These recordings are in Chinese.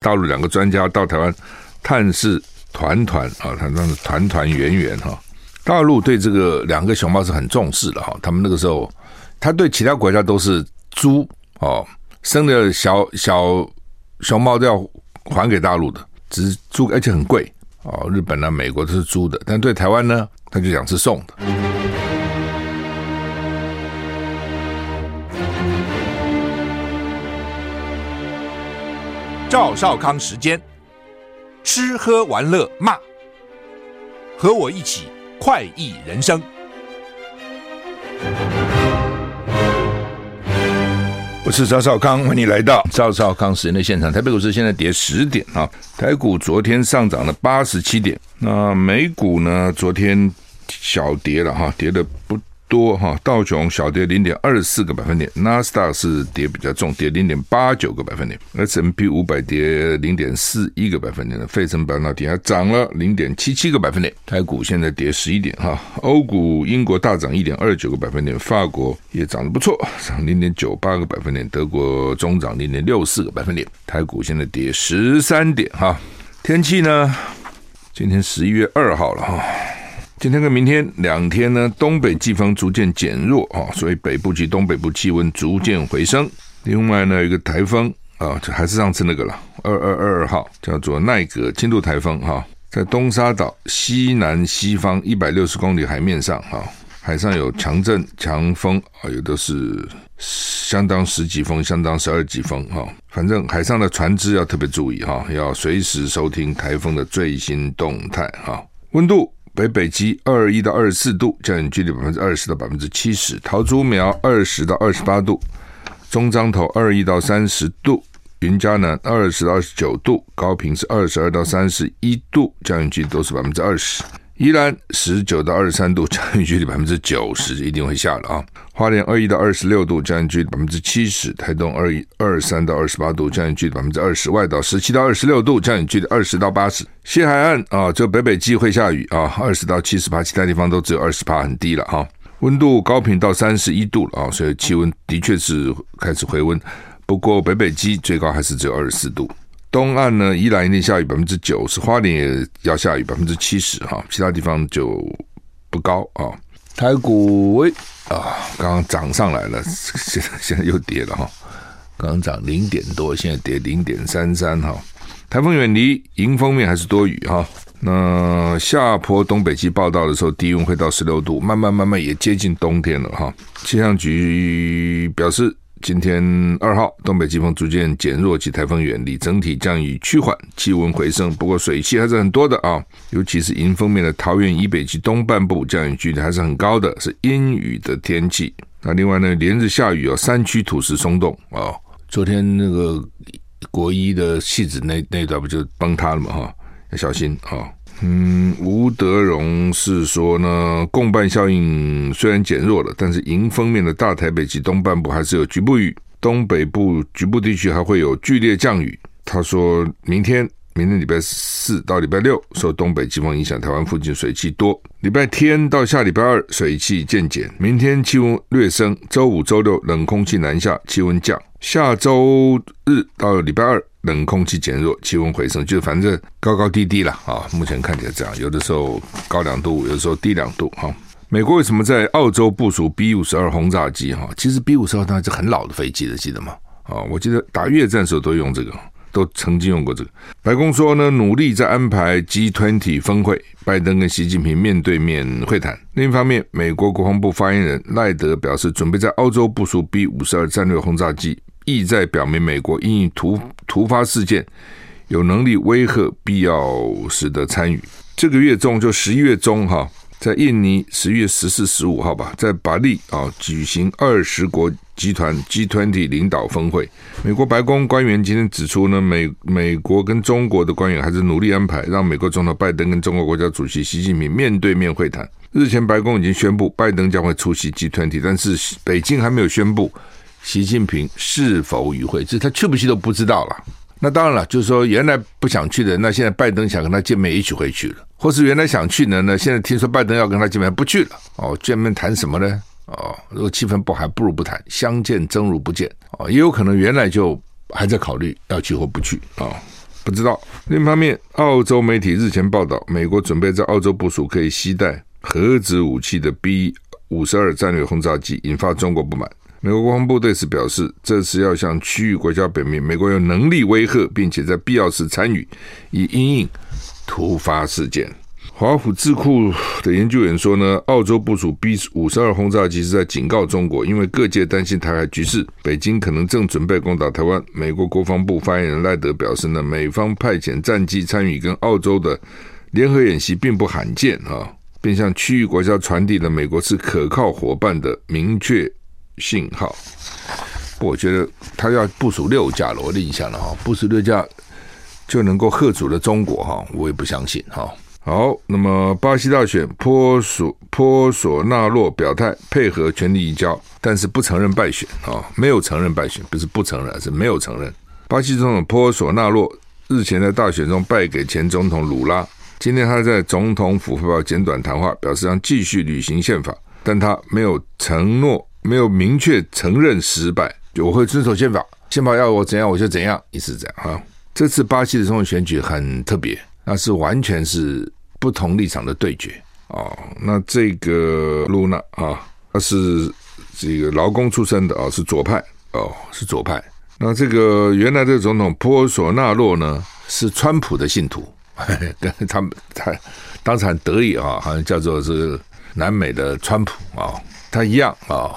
大陆两个专家到台湾探视团团啊，他那是团团圆圆哈。大陆对这个两个熊猫是很重视的哈，他们那个时候，他对其他国家都是租哦，生的小小熊猫都要还给大陆的，只是租，而且很贵哦。日本啊、美国都是租的，但对台湾呢，他就讲是送的。赵少康时间，吃喝玩乐骂，和我一起。快意人生，我是赵少康，欢迎你来到赵少康时间的现场。台北股市现在跌十点啊，台股昨天上涨了八十七点，那美股呢？昨天小跌了哈，跌的不。多哈，道琼小跌零点二四个百分点，纳斯达克是跌比较重，跌零点八九个百分点，S M P 五百跌零点四一个百分点的，费城半导体还涨了零点七七个百分点，台股现在跌十一点哈，欧股英国大涨一点二九个百分点，法国也涨得不错，涨零点九八个百分点，德国中涨零点六四个百分点，台股现在跌十三点哈，天气呢？今天十一月二号了哈。今天跟明天两天呢，东北季风逐渐减弱啊，所以北部及东北部气温逐渐回升。另外呢，一个台风啊，就还是上次那个了，二二二二号叫做奈格轻度台风哈，在东沙岛西南西方一百六十公里海面上哈，海上有强阵强风啊，有的是相当十几风，相当十二级风哈，反正海上的船只要特别注意哈，要随时收听台风的最新动态哈，温度。北北极二一到二十四度，降雨几率百分之二十到百分之七十；桃竹苗二十到二十八度，中彰头二一到三十度，云嘉南二十到二十九度，高屏是二十二到三十一度，降雨几率都是百分之二十。宜兰十九到二十三度，降雨几率百分之九十，一定会下了啊！花莲二一到二十六度，降雨几率百分之七十；台东二一二三到二十八度，降雨几率百分之二十；外岛十七到二十六度，降雨几率二十到八十。西海岸啊，就北北基会下雨啊，二十到七十八，其他地方都只有二十趴，很低了哈。温度高频到三十一度了啊，所以气温的确是开始回温，不过北北基最高还是只有二十四度。东岸呢，宜兰一定下雨百分之九十，花莲也要下雨百分之七十哈，其他地方就不高啊。台股喂啊，刚刚涨上来了，现在现在又跌了哈。刚刚涨零点多，现在跌零点三三哈。台风远离，迎风面还是多雨哈。那下坡东北季报道的时候，低温会到十六度，慢慢慢慢也接近冬天了哈。气象局表示。今天二号，东北季风逐渐减弱及台风远离，整体降雨趋缓，气温回升。不过水汽还是很多的啊，尤其是迎风面的桃园以北及东半部降雨几率还是很高的，是阴雨的天气。那另外呢，连日下雨哦，山区土石松动啊。昨天那个国一的戏子那那段不就崩塌了嘛哈，要小心啊。嗯，吴德荣是说呢，共伴效应虽然减弱了，但是迎风面的大台北及东半部还是有局部雨，东北部局部地区还会有剧烈降雨。他说明天，明天礼拜四到礼拜六受东北季风影响，台湾附近水汽多；礼拜天到下礼拜二水汽渐减，明天气温略升，周五、周六冷空气南下，气温降，下周日到礼拜二。冷空气减弱，气温回升，就反正高高低低了啊。目前看起来这样，有的时候高两度，有的时候低两度哈。美国为什么在澳洲部署 B 五十二轰炸机哈？其实 B 五十二当然是很老的飞机了，记得吗？啊，我记得打越战时候都用这个，都曾经用过这个。白宫说呢，努力在安排 G20 峰会，拜登跟习近平面对面会谈。另一方面，美国国防部发言人赖德表示，准备在澳洲部署 B 五十二战略轰炸机。意在表明，美国因应突突发事件有能力威吓必要时的参与。这个月中就十一月中哈，在印尼十月十四、十五号吧，在巴利啊举行二十国集团 G20 领导峰会。美国白宫官员今天指出呢，美美国跟中国的官员还是努力安排，让美国总统拜登跟中国国家主席习近平面对面会谈。日前白宫已经宣布，拜登将会出席 G20，但是北京还没有宣布。习近平是否与会？这他去不去都不知道了。那当然了，就是说原来不想去的，那现在拜登想跟他见面，一起回去了；或是原来想去呢，那现在听说拜登要跟他见面，不去了。哦，见面谈什么呢？哦，如果气氛不好，还不如不谈。相见争如不见。哦，也有可能原来就还在考虑要去或不去。啊、不知道。另一方面，澳洲媒体日前报道，美国准备在澳洲部署可以携带核子武器的 B 五十二战略轰炸机，引发中国不满。美国国防部对此表示，这是要向区域国家表明，美国有能力威吓，并且在必要时参与，以因应突发事件。华府智库的研究员说呢，澳洲部署 B 五十二轰炸机是在警告中国，因为各界担心台海局势，北京可能正准备攻打台湾。美国国防部发言人赖德表示呢，美方派遣战机参与跟澳洲的联合演习并不罕见啊，并向区域国家传递了美国是可靠伙伴的明确信号。我觉得他要部署六架了，我的印象了哈，部署六架就能够吓阻了中国哈，我也不相信哈。好，那么巴西大选，波索波索纳洛表态配合权力移交，但是不承认败选啊，没有承认败选，不是不承认，是没有承认。巴西总统波索纳洛日前在大选中败给前总统鲁拉，今天他在总统府发表简短谈话，表示将继续履行宪法，但他没有承诺，没有明确承认失败，我会遵守宪法，宪法要我怎样我就怎样，意思是这样哈。这次巴西的总统选举很特别，那是完全是。不同立场的对决哦，那这个露娜啊，他是这个劳工出身的啊，是左派哦，是左派。那这个原来的总统波索纳洛呢，是川普的信徒，跟他们他当时很得意啊，好像叫做是南美的川普啊，他一样啊，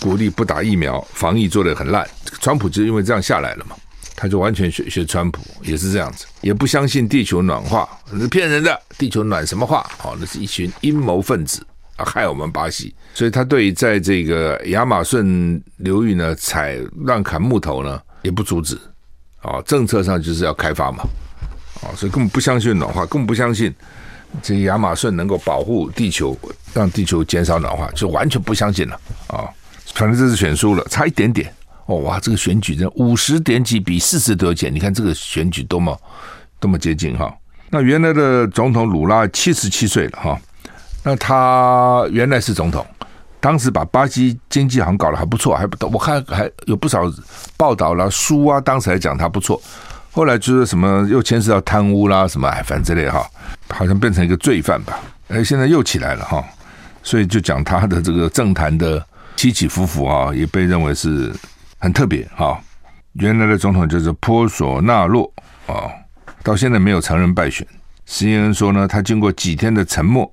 鼓励不打疫苗，防疫做得很烂，川普就因为这样下来了嘛。他就完全学学川普，也是这样子，也不相信地球暖化，是骗人的。地球暖什么化？哦，那是一群阴谋分子啊，害我们巴西。所以他对于在这个亚马逊流域呢采乱砍木头呢，也不阻止。哦，政策上就是要开发嘛。哦，所以根本不相信暖化，根本不相信这亚马逊能够保护地球，让地球减少暖化，就完全不相信了。啊，反正这次选输了，差一点点。哦哇，这个选举真五十点几比四十多钱，你看这个选举多么多么接近哈。那原来的总统鲁拉七十七岁了哈，那他原来是总统，当时把巴西经济好像搞得还不错，还不我看还有不少报道了书啊，当时还讲他不错，后来就是什么又牵涉到贪污啦什么哎反正之类哈，好像变成一个罪犯吧，哎现在又起来了哈，所以就讲他的这个政坛的起起伏伏啊，也被认为是。很特别哈，原来的总统就是波索纳洛啊，到现在没有承认败选。CNN 说呢，他经过几天的沉默，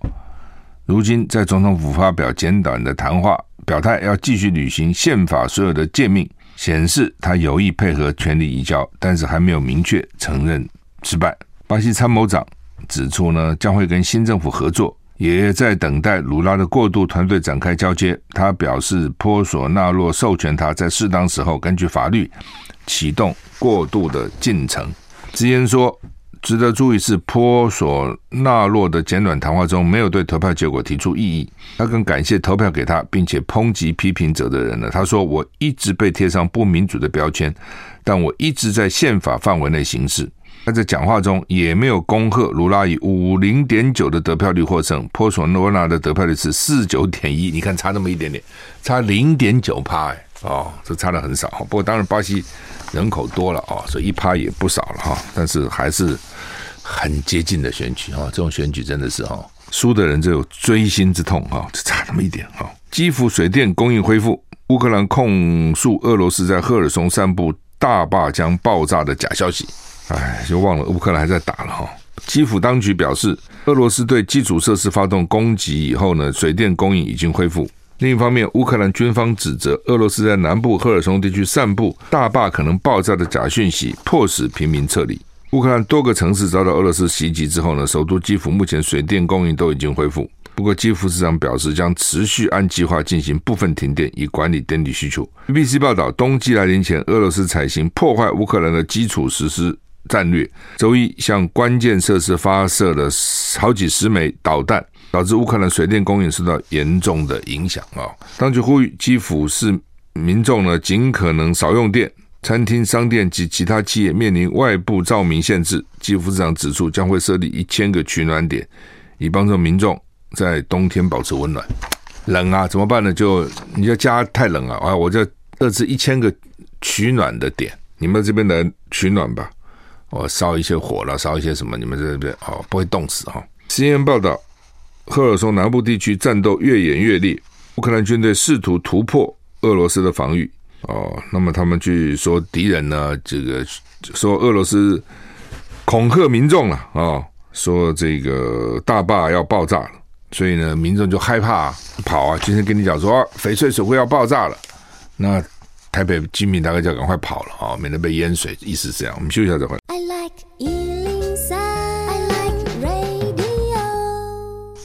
如今在总统府发表简短的谈话，表态要继续履行宪法所有的诫命，显示他有意配合权力移交，但是还没有明确承认失败。巴西参谋长指出呢，将会跟新政府合作。也在等待卢拉的过渡团队展开交接。他表示，波索纳洛授权他在适当时候根据法律启动过渡的进程。直言说，值得注意是，波索纳洛的简短谈话中没有对投票结果提出异议。他更感谢投票给他并且抨击批评者的人呢。他说：“我一直被贴上不民主的标签，但我一直在宪法范围内行事。”他在讲话中也没有恭贺卢拉以五零点九的得票率获胜，波索诺纳的得票率是四九点一，你看差那么一点点，差零点九趴哎，哦，这差的很少。不过当然巴西人口多了哦，所以一趴也不少了哈，但是还是很接近的选举哈，这种选举真的是哈，输的人就有锥心之痛哈，就差那么一点哈。基辅水电供应恢复，乌克兰控诉俄罗斯在赫尔松散布大坝将爆炸的假消息。哎，就忘了乌克兰还在打了哈。基辅当局表示，俄罗斯对基础设施发动攻击以后呢，水电供应已经恢复。另一方面，乌克兰军方指责俄罗斯在南部赫尔松地区散布大坝可能爆炸的假讯息，迫使平民撤离。乌克兰多个城市遭到俄罗斯袭击之后呢，首都基辅目前水电供应都已经恢复。不过，基辅市长表示将持续按计划进行部分停电，以管理电力需求。BBC 报道，冬季来临前，俄罗斯采行破坏乌克兰的基础实施。战略周一向关键设施发射了好几十枚导弹，导致乌克兰水电供应受到严重的影响啊！当局呼吁基辅市民众呢，尽可能少用电，餐厅、商店及其他企业面临外部照明限制。基辅市长指出，将会设立一千个取暖点，以帮助民众在冬天保持温暖。冷啊，怎么办呢？就你要家太冷了，啊，我就设置一千个取暖的点，你们这边来取暖吧。哦，烧一些火了，烧一些什么，你们这边哦不会冻死哈。CNN 报道，赫尔松南部地区战斗越演越烈，乌克兰军队试图突破俄罗斯的防御哦。那么他们据说敌人呢，这个说俄罗斯恐吓民众了啊。哦说这个大坝要爆炸了，所以呢，民众就害怕跑啊。今天跟你讲说，翡翠水库要爆炸了，那台北居民大概就要赶快跑了啊，免得被淹水。意思是这样。我们休息一下再回。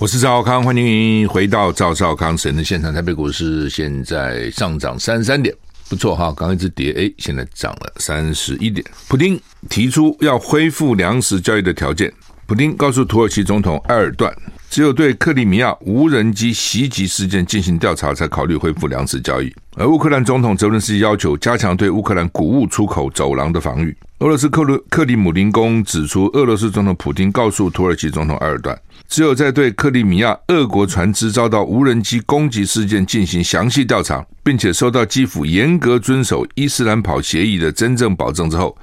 我是赵康，欢迎您回到赵少康神的现场。台北股市现在上涨三十三点，不错哈，刚一直跌，哎，现在涨了三十一点。普京提出要恢复粮食交易的条件。普京告诉土耳其总统埃尔段，只有对克里米亚无人机袭击事件进行调查，才考虑恢复粮食交易。而乌克兰总统泽伦斯基要求加强对乌克兰谷物出口走廊的防御。俄罗斯克鲁克里姆林宫指出，俄罗斯总统普丁告诉土耳其总统埃尔段，只有在对克里米亚俄国船只遭到无人机攻击事件进行详细调查，并且收到基辅严格遵守伊斯兰堡协议的真正保证之后，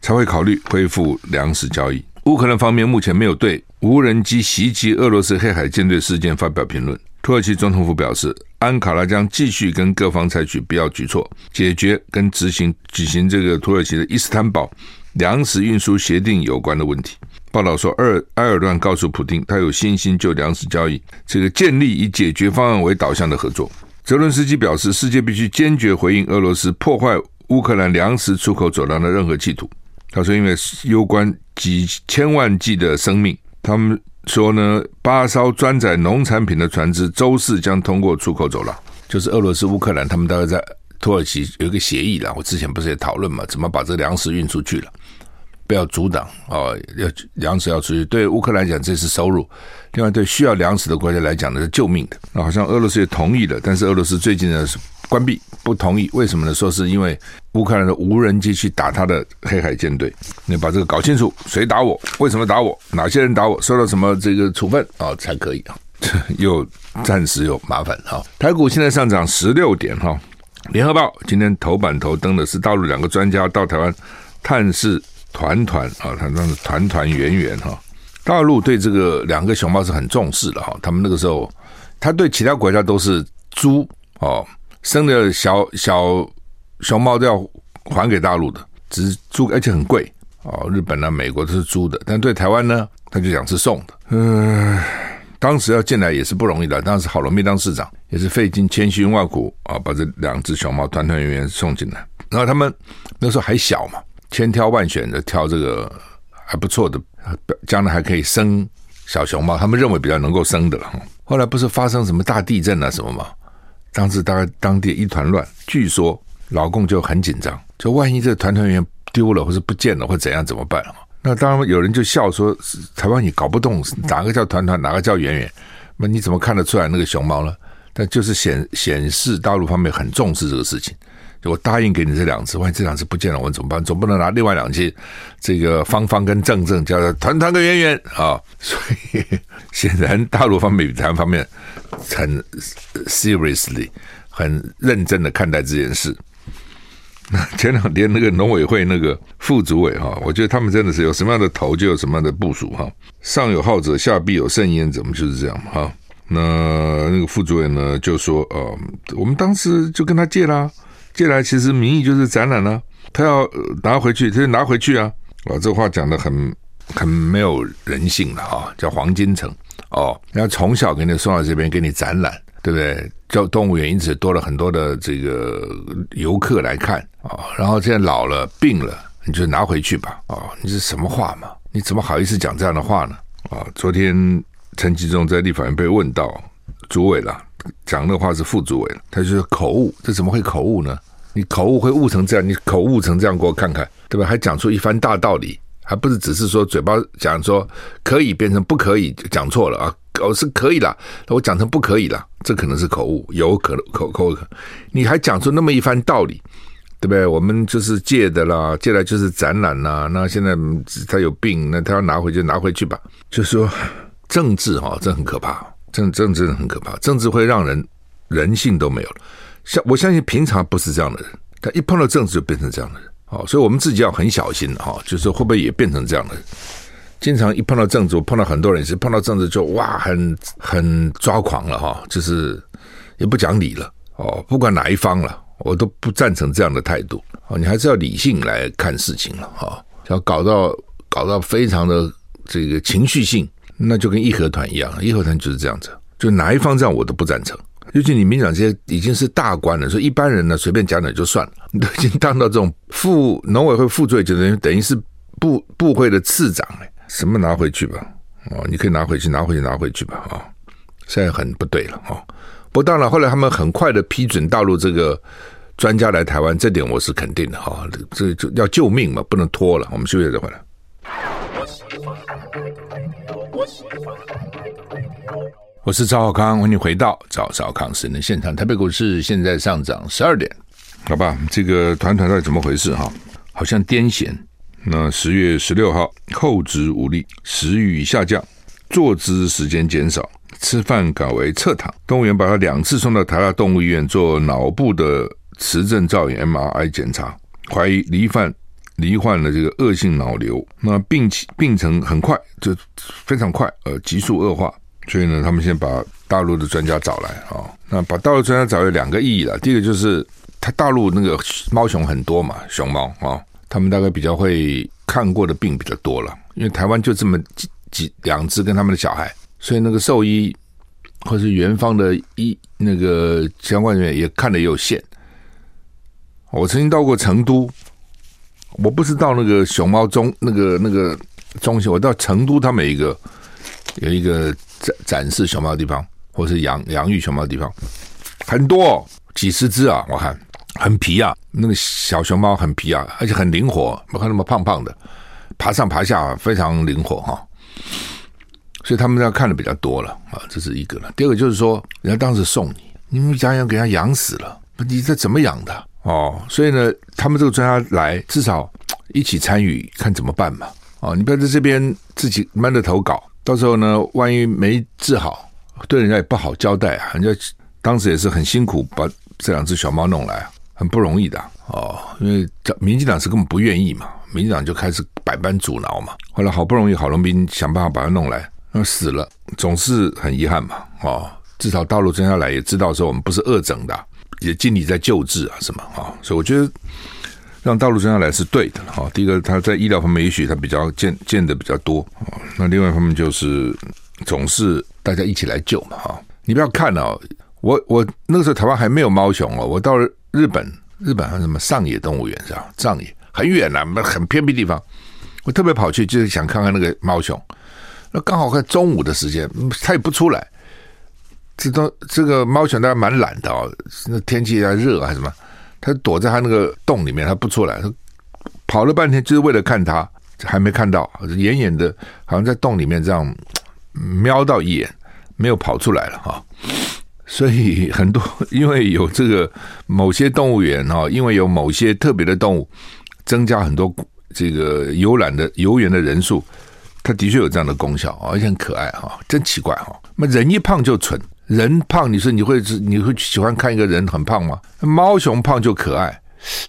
才会考虑恢复粮食交易。乌克兰方面目前没有对无人机袭击俄罗斯黑海舰队事件发表评论。土耳其总统府表示，安卡拉将继续跟各方采取必要举措，解决跟执行举行这个土耳其的伊斯坦堡粮食运输协定有关的问题。报道说，尔埃尔段告诉普丁，他有信心就粮食交易这个建立以解决方案为导向的合作。泽伦斯基表示，世界必须坚决回应俄罗斯破坏乌克兰粮食出口走廊的任何企图。他说：“因为攸关几千万计的生命，他们说呢，八艘装载农产品的船只周四将通过出口走廊，就是俄罗斯、乌克兰，他们大概在土耳其有一个协议了。我之前不是也讨论嘛，怎么把这粮食运出去了，不要阻挡哦，要粮食要出去。对乌克兰讲，这是收入；另外，对需要粮食的国家来讲呢，是救命的。那好像俄罗斯也同意了，但是俄罗斯最近呢是。”关闭不同意，为什么呢？说是因为乌克兰的无人机去打他的黑海舰队，你把这个搞清楚，谁打我？为什么打我？哪些人打我？受到什么这个处分啊、哦？才可以啊？又暂时有麻烦哈。台股现在上涨十六点哈。联合报今天头版头登的是大陆两个专家到台湾探视团团啊，他那是团团圆圆哈。大陆对这个两个熊猫是很重视的哈，他们那个时候他对其他国家都是猪哦。生的小小熊猫都要还给大陆的，只是租，而且很贵哦。日本呢、啊、美国都是租的，但对台湾呢，他就讲是送的。嗯、当时要进来也是不容易的。当时郝龙斌当市长也是费尽千辛万苦啊，把这两只熊猫团团圆圆送进来。然后他们那时候还小嘛，千挑万选的挑这个还不错的，将来还可以生小熊猫，他们认为比较能够生的了。后来不是发生什么大地震啊什么吗？当时大概当地一团乱，据说老共就很紧张，就万一这个团团圆丢了或是不见了或怎样怎么办？那当然有人就笑说，台湾你搞不懂哪个叫团团，哪个叫圆圆，那你怎么看得出来那个熊猫呢？但就是显显示大陆方面很重视这个事情。我答应给你这两只，万一这两只不见了，我怎么办？总不能拿另外两只，这个方方跟正正叫做团团跟圆圆啊！所以显然大陆方面比台湾方面很 seriously 很认真的看待这件事。那 前两天那个农委会那个副主委哈，我觉得他们真的是有什么样的头就有什么样的部署哈。上有好者，下必有甚焉，怎么就是这样哈？那那个副主委呢就说呃，我们当时就跟他借啦。借来其实名义就是展览呢，他要拿回去，他就拿回去啊！啊，这话讲得很很没有人性了啊！叫黄金城哦，要从小给你送到这边给你展览，对不对？叫动物园因此多了很多的这个游客来看啊，然后现在老了病了，你就拿回去吧啊！你是什么话嘛？你怎么好意思讲这样的话呢？啊！昨天陈吉中在立法院被问到，主委了。讲的话是副主委，他就说口误，这怎么会口误呢？你口误会误成这样，你口误成这样给我看看，对吧？还讲出一番大道理，还不是只是说嘴巴讲说可以变成不可以，讲错了啊？哦，是可以了，我讲成不可以了，这可能是口误，有可能口口可，你还讲出那么一番道理，对不对？我们就是借的啦，借来就是展览啦。那现在他有病，那他要拿回去拿回去吧。就说政治哈，这很可怕。政政治很可怕，政治会让人人性都没有了。像我相信平常不是这样的人，但一碰到政治就变成这样的人。哦，所以我们自己要很小心哈，就是会不会也变成这样的？经常一碰到政治，碰到很多人是碰到政治就哇，很很抓狂了哈，就是也不讲理了哦，不管哪一方了，我都不赞成这样的态度哦，你还是要理性来看事情了哈，要搞到搞到非常的这个情绪性，那就跟义和团一样，义和团就是这样子，就哪一方这样我都不赞成。尤其你民进党这些已经是大官了，所以一般人呢随便讲讲就算了，你 都已经当到这种副农委会副主委，就等于等于是部部会的次长哎。什么拿回去吧，哦，你可以拿回去，拿回去，拿回去吧，啊，现在很不对了，哦，不当然，后来他们很快的批准大陆这个专家来台湾，这点我是肯定的，哈，这就要救命嘛，不能拖了。我们休息再回来。我是赵少康，欢迎回到赵少康时的现场。台北股市现在上涨十二点，好吧，这个团团到底怎么回事？哈，好像癫痫。那十月十六号，后肢无力，食欲下降，坐姿时间减少，吃饭改为侧躺。动物园把他两次送到台大动物医院做脑部的磁振造影 MRI 检查，怀疑罹患罹患了这个恶性脑瘤。那病情病程很快，就非常快，呃，急速恶化。所以呢，他们先把大陆的专家找来啊。那把大陆专家找有两个意义了，第一个就是他大陆那个猫熊很多嘛，熊猫啊。他们大概比较会看过的病比较多了，因为台湾就这么几几两只跟他们的小孩，所以那个兽医或是园方的医那个相关人员也看得也有限。我曾经到过成都，我不是到那个熊猫中那个那个中心，我到成都，他们一个有一个展展示熊猫的地方，或是养养育熊猫的地方，很多几十只啊，我看。很皮啊，那个小熊猫很皮啊，而且很灵活，不看那么胖胖的，爬上爬下非常灵活哈。所以他们要看的比较多了啊，这是一个了。第二个就是说，人家当时送你，你们家养给他养死了，你这怎么养的哦？所以呢，他们这个专家来，至少一起参与，看怎么办嘛。哦，你不要在这边自己闷着头搞，到时候呢，万一没治好，对人家也不好交代啊。人家当时也是很辛苦把这两只小猫弄来。很不容易的哦，因为民进党是根本不愿意嘛，民进党就开始百般阻挠嘛。后来好不容易郝龙斌想办法把它弄来，那死了总是很遗憾嘛。哦，至少大陆真下来也知道说我们不是恶整的，也尽力在救治啊什么啊。所以我觉得让大陆生下来是对的哈。第一个他在医疗方面也许他比较见见得比较多啊，那另外一方面就是总是大家一起来救嘛哈。你不要看哦，我我那个时候台湾还没有猫熊哦，我到了。日本，日本还有什么上野动物园是吧？上野很远呐、啊，很偏僻地方。我特别跑去，就是想看看那个猫熊。那刚好看中午的时间，它也不出来。这都这个猫熊，它还蛮懒的哦。那天气还热还是什么？他躲在他那个洞里面，他不出来。它跑了半天，就是为了看他，还没看到，远远的，好像在洞里面这样瞄到一眼，没有跑出来了哈。所以很多，因为有这个某些动物园哈，因为有某些特别的动物，增加很多这个游览的游园的人数，它的确有这样的功效啊，而且很可爱哈，真奇怪哈。那人一胖就蠢，人胖你说你会你会喜欢看一个人很胖吗？猫熊胖就可爱，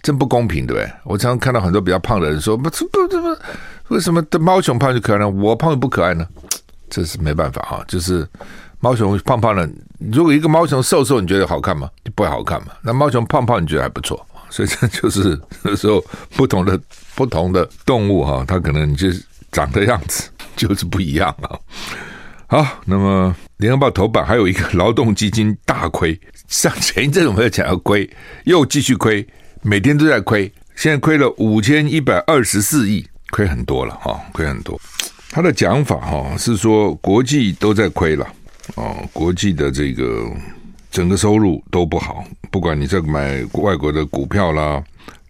真不公平对不对？我常常看到很多比较胖的人说不不不不，为什么的猫熊胖就可爱呢？我胖又不可爱呢？这是没办法哈，就是。猫熊胖胖的，如果一个猫熊瘦瘦，你觉得好看吗？就不会好看嘛。那猫熊胖胖，你觉得还不错，所以这 就是有时候不同的不同的动物哈，它可能就是长的样子就是不一样啊。好，那么联合报头版还有一个劳动基金大亏，上前一阵我们要讲要亏，又继续亏，每天都在亏，现在亏了五千一百二十四亿，亏很多了哈，亏很多。他的讲法哈是说国际都在亏了。哦，国际的这个整个收入都不好，不管你在买外国的股票啦、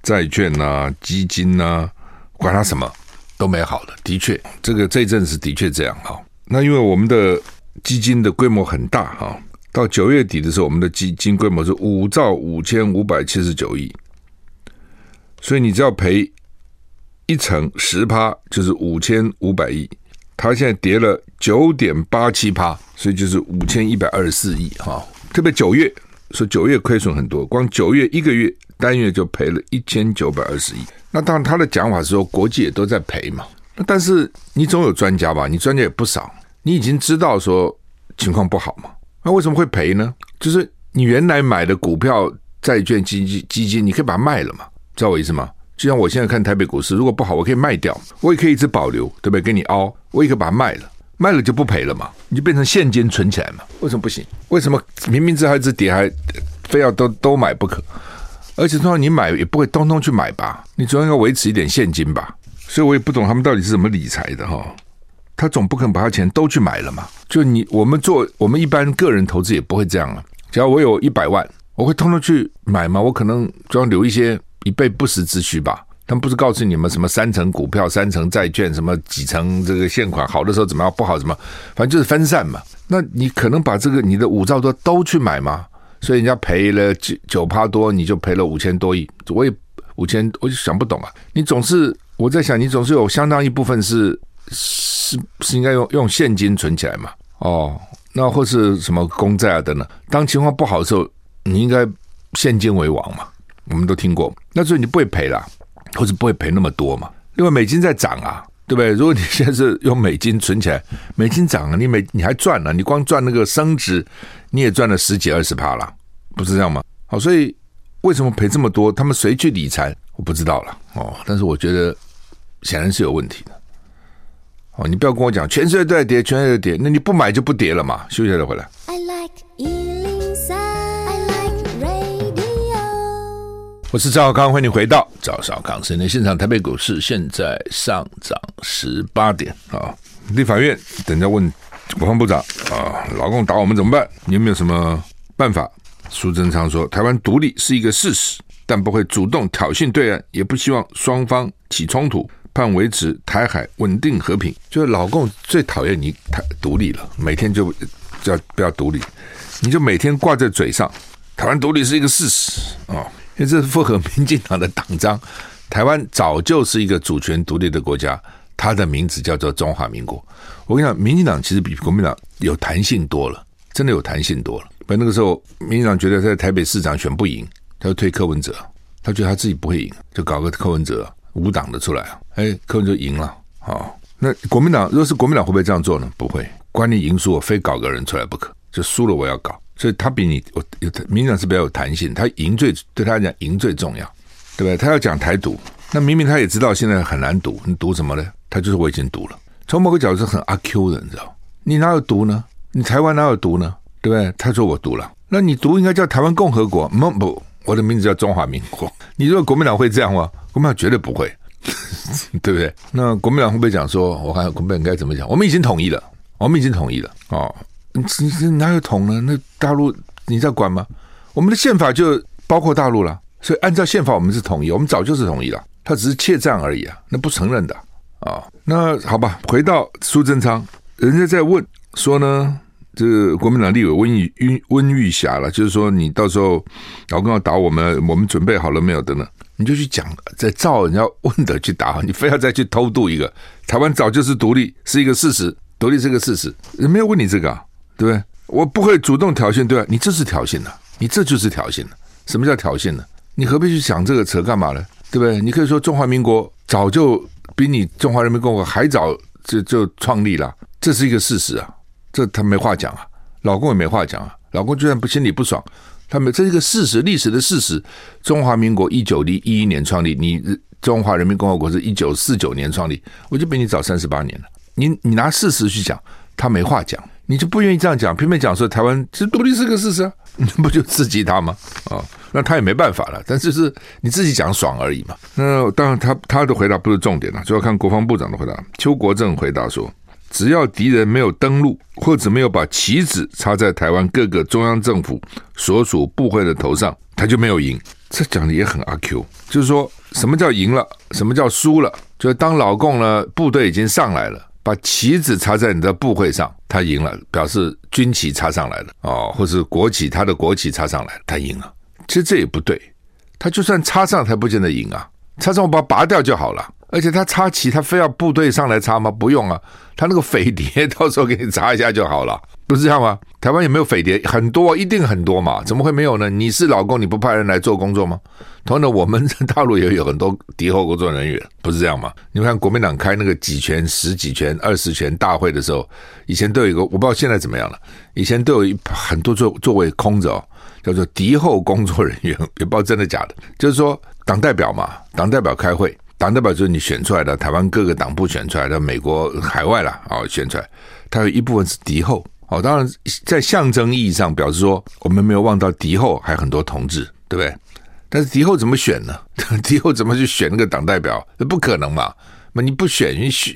债券啦、基金啦，管它什么都没好的。的确，这个这一阵子的确这样哈。那因为我们的基金的规模很大哈，到九月底的时候，我们的基金规模是五兆五千五百七十九亿，所以你只要赔一成十趴，就是五千五百亿。它现在跌了九点八七趴，所以就是五千一百二十四亿哈。特别九月，说九月亏损很多，光九月一个月单月就赔了一千九百二十亿。那当然，他的讲法是说国际也都在赔嘛。但是你总有专家吧？你专家也不少，你已经知道说情况不好嘛？那为什么会赔呢？就是你原来买的股票、债券、基金、基金，你可以把它卖了嘛？知道我意思吗？就像我现在看台北股市，如果不好，我可以卖掉，我也可以一直保留，对不对？给你凹，我也可以把它卖了，卖了就不赔了嘛？你就变成现金存起来嘛？为什么不行？为什么明明知道一直跌，还非要都都买不可？而且通常你买也不会通通去买吧？你总要维持一点现金吧？所以我也不懂他们到底是怎么理财的哈。他总不可能把他钱都去买了嘛？就你我们做我们一般个人投资也不会这样啊。假如我有一百万，我会通通去买吗？我可能就要留一些。以备不时之需吧。他们不是告诉你们什么三成股票、三成债券，什么几成这个现款，好的时候怎么样，不好怎么，反正就是分散嘛。那你可能把这个你的五兆多都去买吗？所以人家赔了九九趴多，你就赔了五千多亿。我也五千，我就想不懂啊。你总是我在想，你总是有相当一部分是是是应该用用现金存起来嘛？哦，那或是什么公债啊等等。当情况不好的时候，你应该现金为王嘛。我们都听过，那所以你不会赔了，或者不会赔那么多嘛？因为美金在涨啊，对不对？如果你现在是用美金存起来，美金涨了，你美你还赚了，你光赚那个升值，你也赚了十几二十趴了，不是这样吗？好，所以为什么赔这么多？他们谁去理财？我不知道了哦。但是我觉得显然是有问题的。哦，你不要跟我讲全世界都在跌，全世界都在跌，那你不买就不跌了嘛？休息再回来。我是赵少康，欢迎你回到赵少康时间的现场。台北股市现在上涨十八点啊！立法院等着问国防部长啊，老共打我们怎么办？你有没有什么办法？苏贞昌说，台湾独立是一个事实，但不会主动挑衅对岸，也不希望双方起冲突，盼维持台海稳定和平。就是老共最讨厌你台独立了，每天就叫不要独立，你就每天挂在嘴上，台湾独立是一个事实啊。因为这是符合民进党的党章，台湾早就是一个主权独立的国家，它的名字叫做中华民国。我跟你讲，民进党其实比国民党有弹性多了，真的有弹性多了。不那个时候，民进党觉得在台北市长选不赢，他就推柯文哲，他觉得他自己不会赢，就搞个柯文哲无党的出来啊，哎，柯文哲赢了，好，那国民党如果是国民党会不会这样做呢？不会，关你赢输，我非搞个人出来不可，就输了我要搞。所以他比你我民党是比较有弹性，他赢最对他来讲赢最重要，对不对？他要讲台独，那明明他也知道现在很难独，你独什么呢？他就是我已经独了。从某个角度是很阿 Q 的，你知道？你哪有独呢？你台湾哪有独呢？对不对？他说我独了，那你独应该叫台湾共和国，不不，我的名字叫中华民国。你说国民党会这样吗？国民党绝对不会，对不对？那国民党会不会讲说，我看国民党该怎么讲？我们已经统一了，我们已经统一了哦。你你哪有统呢？那大陆你在管吗？我们的宪法就包括大陆了，所以按照宪法我们是统一，我们早就是统一了，他只是怯战而已啊，那不承认的啊。那好吧，回到苏贞昌，人家在问说呢，这个国民党立委温玉温温玉霞了，就是说你到时候老公要打我们，我们准备好了没有？等等，你就去讲，再照人家问的去答，你非要再去偷渡一个，台湾早就是独立是一个事实，独立是个事实，人没有问你这个啊。对不对？我不会主动挑衅，对吧？你这是挑衅的，你这就是挑衅的。什么叫挑衅呢？你何必去想这个词干嘛呢？对不对？你可以说中华民国早就比你中华人民共和国还早就就创立了，这是一个事实啊，这他没话讲啊，老公也没话讲啊，老公就算不心里不爽，他们这是一个事实，历史的事实。中华民国一九一一年创立，你中华人民共和国是一九四九年创立，我就比你早三十八年了。你你拿事实去讲，他没话讲。你就不愿意这样讲，偏偏讲说台湾其实独立是个事实啊，你不就刺激他吗？啊、那他也没办法了，但是是你自己讲爽而已嘛。那当然他，他的回答不是重点了，主要看国防部长的回答。邱国正回答说，只要敌人没有登陆，或者没有把旗子插在台湾各个中央政府所属部会的头上，他就没有赢。这讲的也很阿 Q，就是说什么叫赢了，什么叫输了？就是当老共呢部队已经上来了。把旗子插在你的部会上，他赢了，表示军旗插上来了哦，或是国旗，他的国旗插上来了，他赢了。其实这也不对，他就算插上，他不见得赢啊。插上我把它拔掉就好了，而且他插旗，他非要部队上来插吗？不用啊，他那个匪谍到时候给你插一下就好了，不是这样吗？台湾有没有匪谍？很多，一定很多嘛，怎么会没有呢？你是老公，你不派人来做工作吗？同样的，我们大陆也有很多敌后工作人员，不是这样吗？你看国民党开那个几权、十几权、二十权大会的时候，以前都有一个，我不知道现在怎么样了，以前都有一很多座座位空着，叫做敌后工作人员，也不知道真的假的，就是说党代表嘛，党代表开会。党代表就是你选出来的，台湾各个党部选出来的，美国海外啦，啊，选出来，它有一部分是敌后哦。当然，在象征意义上表示说，我们没有忘到敌后还有很多同志，对不对？但是敌后怎么选呢？敌后怎么去选那个党代表？那不可能嘛？那你不选，你选，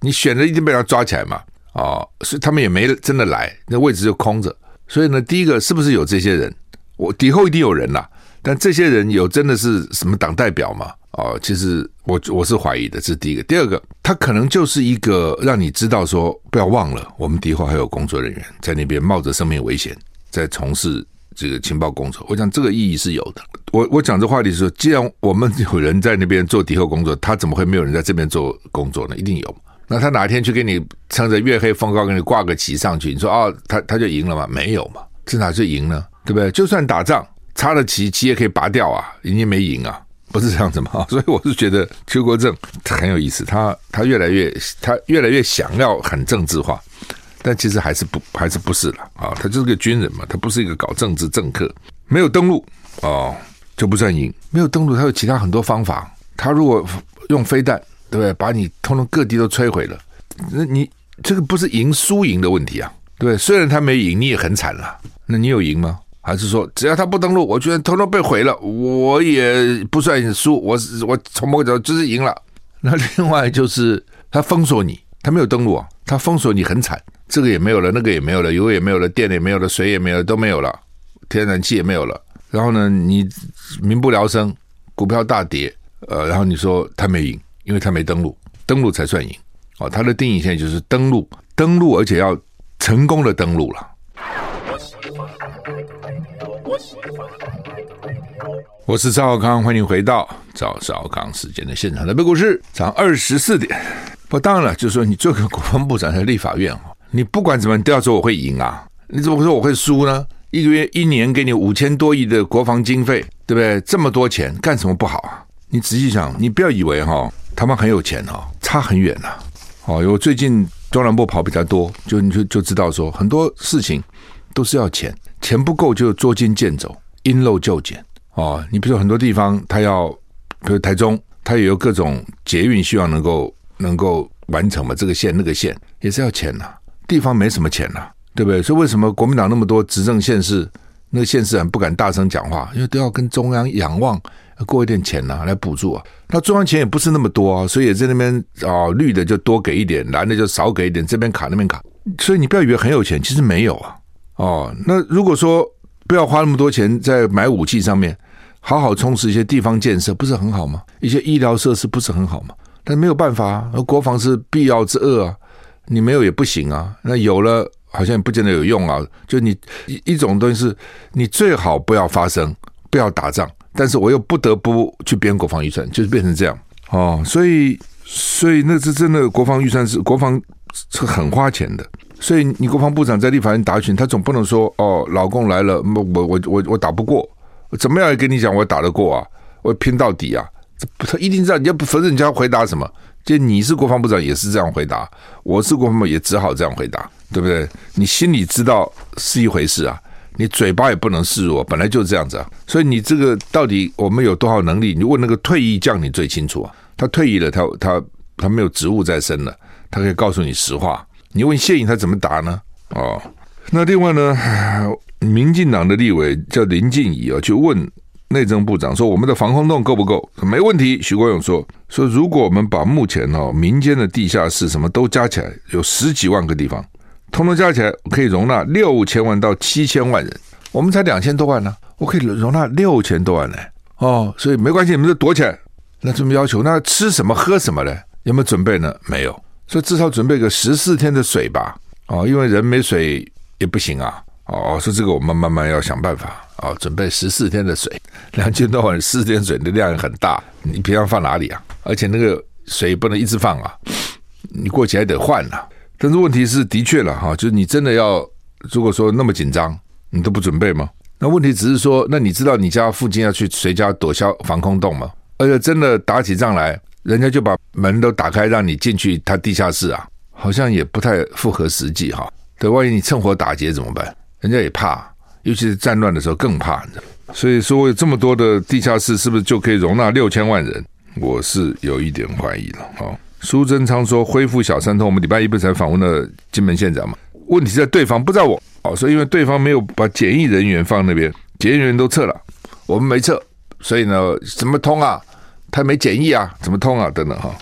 你选了一定被他抓起来嘛？哦，所以他们也没真的来，那位置就空着。所以呢，第一个是不是有这些人？我敌后一定有人啦，但这些人有真的是什么党代表吗？哦，其实我我是怀疑的，这是第一个。第二个，他可能就是一个让你知道说，不要忘了，我们敌后还有工作人员在那边冒着生命危险在从事这个情报工作。我想这个意义是有的。我我讲这话题是说，既然我们有人在那边做敌后工作，他怎么会没有人在这边做工作呢？一定有。那他哪天去给你趁着月黑风高给你挂个旗上去，你说哦，他他就赢了吗？没有嘛，这哪是赢呢？对不对？就算打仗插了旗，旗也可以拔掉啊，人家没赢啊。不是这样子嘛？所以我是觉得邱国正很有意思，他他越来越他越来越想要很政治化，但其实还是不还是不是了啊？他就是个军人嘛，他不是一个搞政治政客。没有登陆哦，就不算赢。没有登陆，他有其他很多方法。他如果用飞弹，对不对？把你通通各地都摧毁了，那你这个不是赢输赢的问题啊？对，虽然他没赢，你也很惨了。那你有赢吗？还是说，只要他不登陆，我居然偷偷被毁了，我也不算输，我我从某个角度就是赢了。那另外就是他封锁你，他没有登陆啊，他封锁你很惨，这个也没有了，那个也没有了，油也没有了，电也没有了，水也没有了，都没有了，天然气也没有了。然后呢，你民不聊生，股票大跌，呃，然后你说他没赢，因为他没登陆，登陆才算赢。哦，他的定义现在就是登陆，登陆而且要成功的登陆了。我是赵康，欢迎回到赵少康时间的现场。台北股市涨二十四点。不，当然了，就是说你做个国防部长在立法院，你不管怎么，你都要说我会赢啊！你怎么会说我会输呢？一个月一年给你五千多亿的国防经费，对不对？这么多钱干什么不好啊？你仔细想，你不要以为哈他们很有钱哈，差很远呐。哦，我最近中南部跑比较多，就你就就知道说很多事情都是要钱。钱不够就捉襟见肘，因陋就简哦。你比如说很多地方，他要，比如台中，他也有各种捷运，希望能够能够完成嘛。这个线那个线也是要钱呐、地方没什么钱呐、对不对？所以为什么国民党那么多执政县市，那个县市很不敢大声讲话，因为都要跟中央仰望，过一点钱呐、来补助啊。那中央钱也不是那么多啊，所以也在那边啊、哦，绿的就多给一点，蓝的就少给一点，这边卡那边卡。所以你不要以为很有钱，其实没有啊。哦，那如果说不要花那么多钱在买武器上面，好好充实一些地方建设，不是很好吗？一些医疗设施不是很好吗？但没有办法啊，国防是必要之恶啊，你没有也不行啊。那有了好像也不见得有用啊。就你一一种东西是，你最好不要发生，不要打仗，但是我又不得不去编国防预算，就是变成这样哦。所以，所以那是真的，国防预算是国防是很花钱的。所以你国防部长在立法院答询，他总不能说哦，老公来了，我我我我打不过，怎么样也跟你讲，我打得过啊，我拼到底啊！他一定知道，你要不否认，人家回答什么？就你是国防部长也是这样回答，我是国防部也只好这样回答，对不对？你心里知道是一回事啊，你嘴巴也不能示弱，本来就是这样子啊。所以你这个到底我们有多少能力？你问那个退役将，你最清楚啊。他退役了，他他他没有职务在身了，他可以告诉你实话。你问谢颖他怎么答呢？哦，那另外呢，民进党的立委叫林静怡啊，去问内政部长说：“我们的防空洞够不够？”没问题。徐国勇说：“说如果我们把目前哦民间的地下室什么都加起来，有十几万个地方，通通加起来可以容纳六千万到七千万人。我们才两千多万呢，我可以容纳六千多万呢。哦，所以没关系，你们就躲起来。那这么要求，那吃什么喝什么呢？有没有准备呢？没有。”所以至少准备个十四天的水吧，哦，因为人没水也不行啊，哦，说这个我们慢慢要想办法，哦，准备十四天的水，两千多万十四天水的量也很大，你平常放哪里啊？而且那个水不能一直放啊，你过期还得换啊。但是问题是，的确了哈，就是你真的要如果说那么紧张，你都不准备吗？那问题只是说，那你知道你家附近要去谁家躲消防空洞吗？而且真的打起仗来，人家就把门都打开，让你进去他地下室啊，好像也不太符合实际哈。对，万一你趁火打劫怎么办？人家也怕，尤其是战乱的时候更怕。所以说，有这么多的地下室，是不是就可以容纳六千万人？我是有一点怀疑了。哈，苏贞昌说恢复小三通，我们礼拜一不是才访问了金门县长吗？问题在对方，不在我。哦，所以因为对方没有把检疫人员放那边，检疫人员都撤了，我们没撤，所以呢，怎么通啊？他没检疫啊，怎么通啊？等等哈。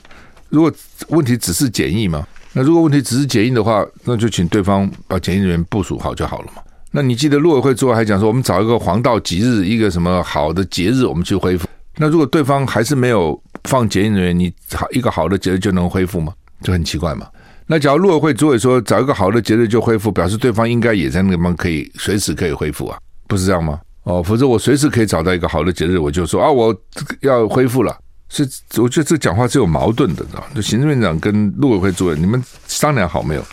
如果问题只是检疫嘛，那如果问题只是检疫的话，那就请对方把检疫人员部署好就好了嘛。那你记得陆委会之后还讲说，我们找一个黄道吉日，一个什么好的节日，我们去恢复。那如果对方还是没有放检疫人员，你好一个好的节日就能恢复吗？就很奇怪嘛。那假如陆委会主委说找一个好的节日就恢复，表示对方应该也在那个地方可以随时可以恢复啊，不是这样吗？哦，否则我随时可以找到一个好的节日，我就说啊，我要恢复了。是，我觉得这讲话是有矛盾的，知道吗？就行政院长跟陆委会主任，你们商量好没有？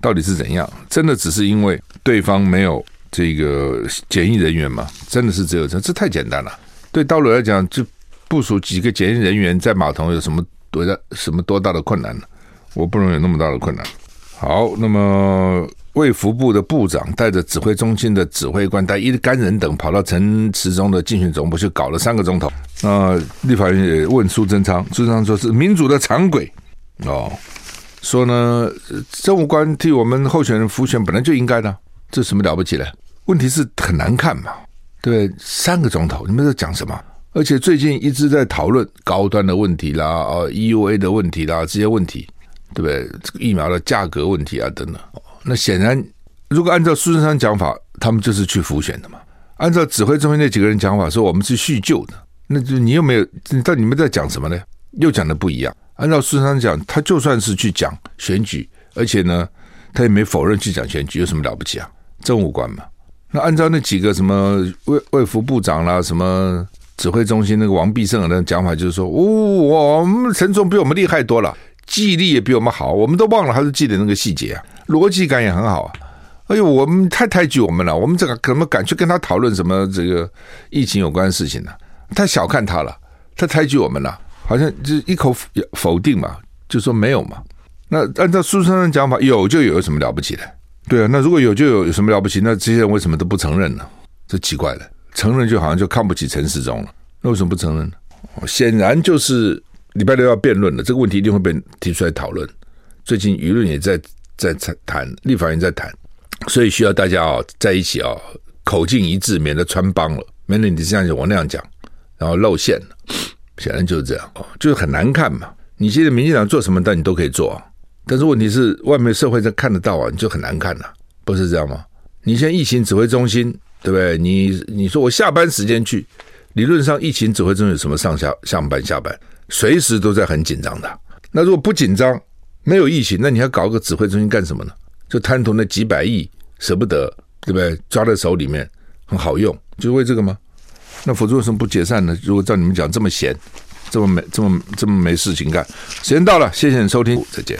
到底是怎样？真的只是因为对方没有这个检疫人员吗？真的是只有这？这太简单了。对岛内来讲，就部署几个检疫人员在码头有什么多大什么多大的困难呢？我不能有那么大的困难。好，那么卫福部的部长带着指挥中心的指挥官带一干人等跑到陈时中的竞选总部去搞了三个钟头。那立法院也问苏贞昌，苏贞昌说是民主的常轨哦，说呢政务官替我们候选人服选本来就应该的，这什么了不起的？问题是很难看嘛，对不对？三个钟头，你们在讲什么？而且最近一直在讨论高端的问题啦，哦，EUA 的问题啦，这些问题。对不对？这个疫苗的价格问题啊，等等。那显然，如果按照苏贞昌讲法，他们就是去辅选的嘛。按照指挥中心那几个人讲法，说我们是叙旧的，那就你又没有，但你们在讲什么呢？又讲的不一样。按照苏贞昌讲，他就算是去讲选举，而且呢，他也没否认去讲选举，有什么了不起啊？政务官嘛。那按照那几个什么卫卫福部长啦，什么指挥中心那个王必胜的讲法，就是说，哦，我们陈总比我们厉害多了。记忆力也比我们好，我们都忘了，还是记得那个细节啊，逻辑感也很好啊。哎呦，我们太抬举我们了，我们这个怎么敢去跟他讨论什么这个疫情有关的事情呢？太小看他了，他抬举我们了，好像就一口否定嘛，就说没有嘛。那按照苏贞昌的讲法，有就有，有什么了不起的？对啊，那如果有就有，有什么了不起？那这些人为什么都不承认呢？这奇怪了，承认就好像就看不起陈世忠了，那为什么不承认呢？显然就是。礼拜六要辩论了，这个问题一定会被提出来讨论。最近舆论也在在谈，立法院在谈，所以需要大家啊在一起啊，口径一致，免得穿帮了，免得你这样讲我那样讲，然后露馅了。显然就是这样哦，就是很难看嘛。你现在民进党做什么，但你都可以做啊。但是问题是，外面社会在看得到啊，你就很难看呐，不是这样吗？你现在疫情指挥中心，对不对？你你说我下班时间去，理论上疫情指挥中心有什么上下上班下班？随时都在很紧张的。那如果不紧张，没有疫情，那你还搞个指挥中心干什么呢？就贪图那几百亿，舍不得，对不对？抓在手里面很好用，就是为这个吗？那否则为什么不解散呢？如果照你们讲这么闲，这么没这么这么没事情干，时间到了，谢谢你收听，再见。